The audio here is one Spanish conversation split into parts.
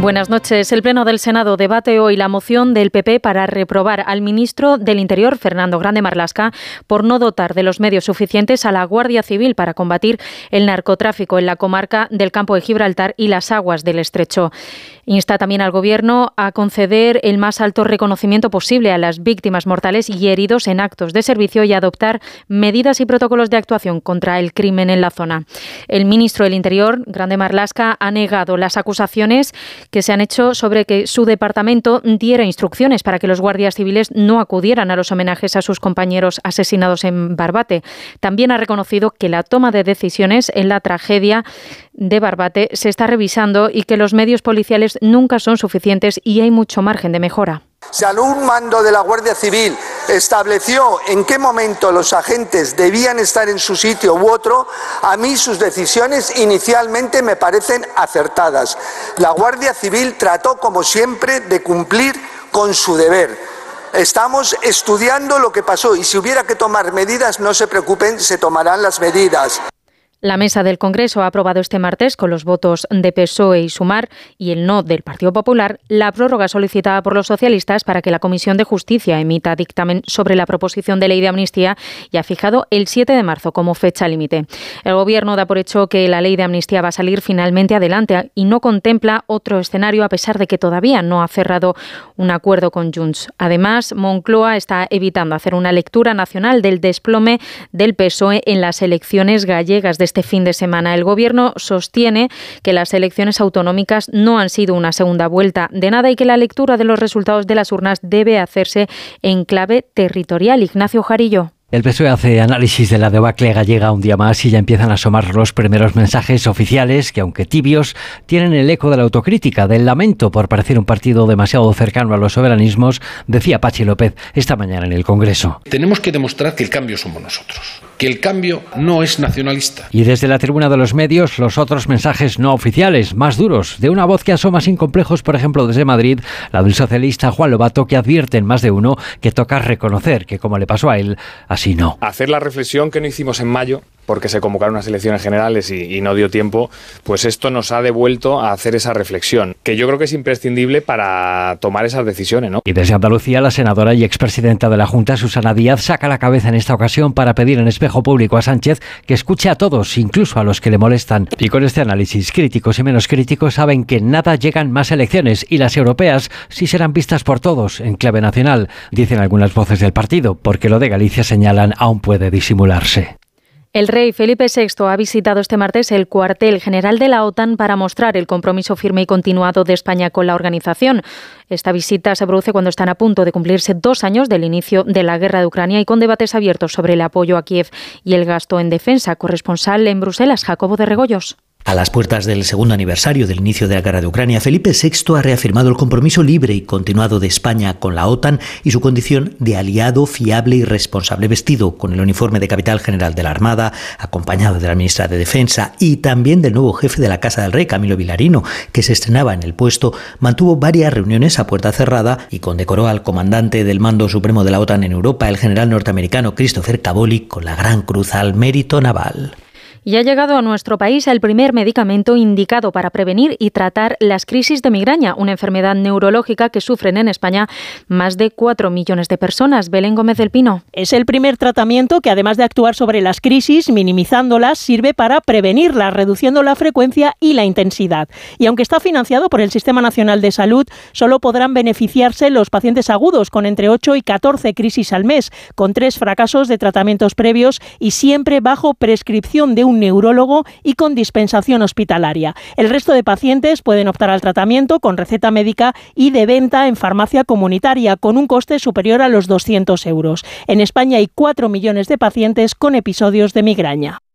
Buenas noches. El Pleno del Senado debate hoy la moción del PP para reprobar al ministro del Interior, Fernando Grande Marlasca, por no dotar de los medios suficientes a la Guardia Civil para combatir el narcotráfico en la comarca del Campo de Gibraltar y las aguas del Estrecho. Insta también al Gobierno a conceder el más alto reconocimiento posible a las víctimas mortales y heridos en actos de servicio y adoptar medidas y protocolos de actuación contra el crimen en la zona. El ministro del Interior, Grande Marlasca, ha negado las acusaciones que se han hecho sobre que su departamento diera instrucciones para que los guardias civiles no acudieran a los homenajes a sus compañeros asesinados en Barbate. También ha reconocido que la toma de decisiones en la tragedia de Barbate se está revisando y que los medios policiales nunca son suficientes y hay mucho margen de mejora. Si algún mando de la Guardia Civil estableció en qué momento los agentes debían estar en su sitio u otro, a mí sus decisiones inicialmente me parecen acertadas. La Guardia Civil trató, como siempre, de cumplir con su deber. Estamos estudiando lo que pasó y si hubiera que tomar medidas, no se preocupen, se tomarán las medidas. La mesa del Congreso ha aprobado este martes, con los votos de PSOE y Sumar y el no del Partido Popular, la prórroga solicitada por los socialistas para que la Comisión de Justicia emita dictamen sobre la proposición de ley de amnistía y ha fijado el 7 de marzo como fecha límite. El Gobierno da por hecho que la ley de amnistía va a salir finalmente adelante y no contempla otro escenario a pesar de que todavía no ha cerrado un acuerdo con Junts. Además, Moncloa está evitando hacer una lectura nacional del desplome del PSOE en las elecciones gallegas de este fin de semana. El Gobierno sostiene que las elecciones autonómicas no han sido una segunda vuelta de nada y que la lectura de los resultados de las urnas debe hacerse en clave territorial. Ignacio Jarillo. El PSOE hace análisis de la debacle gallega un día más y ya empiezan a asomar los primeros mensajes oficiales que, aunque tibios, tienen el eco de la autocrítica, del lamento por parecer un partido demasiado cercano a los soberanismos, decía Pachi López esta mañana en el Congreso. Tenemos que demostrar que el cambio somos nosotros, que el cambio no es nacionalista. Y desde la tribuna de los medios, los otros mensajes no oficiales, más duros, de una voz que asoma sin complejos, por ejemplo, desde Madrid, la del socialista Juan Lobato, que advierte en más de uno que toca reconocer que, como le pasó a él, así Hacer la reflexión que no hicimos en mayo porque se convocaron unas elecciones generales y, no dio tiempo, pues esto nos ha devuelto a hacer esa reflexión, que yo creo que es imprescindible para tomar esas decisiones. ¿no? Y desde Andalucía, la senadora y expresidenta de la Junta, Susana Díaz, saca la cabeza en esta ocasión para pedir en espejo público a Sánchez que escuche a todos, incluso a los que le molestan. Y con este análisis, críticos y menos críticos saben que nada llegan más elecciones y las europeas sí serán vistas por todos en clave nacional, dicen algunas voces del partido, porque lo de Galicia señalan aún puede disimularse. El rey Felipe VI ha visitado este martes el cuartel general de la OTAN para mostrar el compromiso firme y continuado de España con la organización. Esta visita se produce cuando están a punto de cumplirse dos años del inicio de la guerra de Ucrania y con debates abiertos sobre el apoyo a Kiev y el gasto en defensa. Corresponsal en Bruselas, Jacobo de Regoyos. A las puertas del segundo aniversario del inicio de la guerra de Ucrania, Felipe VI ha reafirmado el compromiso libre y continuado de España con la OTAN y su condición de aliado fiable y responsable vestido con el uniforme de capital general de la Armada, acompañado de la ministra de Defensa y también del nuevo jefe de la Casa del Rey, Camilo Vilarino, que se estrenaba en el puesto, mantuvo varias reuniones a puerta cerrada y condecoró al comandante del mando supremo de la OTAN en Europa, el general norteamericano Christopher Cavoli, con la Gran Cruz al Mérito Naval. Y ha llegado a nuestro país el primer medicamento indicado para prevenir y tratar las crisis de migraña, una enfermedad neurológica que sufren en España más de 4 millones de personas. Belén Gómez del Pino. Es el primer tratamiento que, además de actuar sobre las crisis, minimizándolas, sirve para prevenirlas, reduciendo la frecuencia y la intensidad. Y aunque está financiado por el Sistema Nacional de Salud, solo podrán beneficiarse los pacientes agudos con entre 8 y 14 crisis al mes, con tres fracasos de tratamientos previos y siempre bajo prescripción de un neurólogo y con dispensación hospitalaria. El resto de pacientes pueden optar al tratamiento con receta médica y de venta en farmacia comunitaria con un coste superior a los 200 euros. En España hay 4 millones de pacientes con episodios de migraña.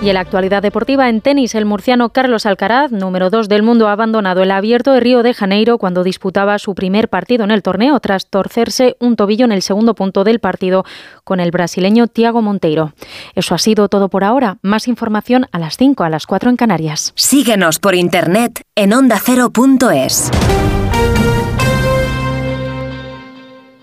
Y en la actualidad deportiva, en tenis, el murciano Carlos Alcaraz, número 2 del mundo, ha abandonado el abierto de Río de Janeiro cuando disputaba su primer partido en el torneo, tras torcerse un tobillo en el segundo punto del partido con el brasileño Tiago Monteiro. Eso ha sido todo por ahora. Más información a las 5, a las 4 en Canarias. Síguenos por internet en ondacero.es.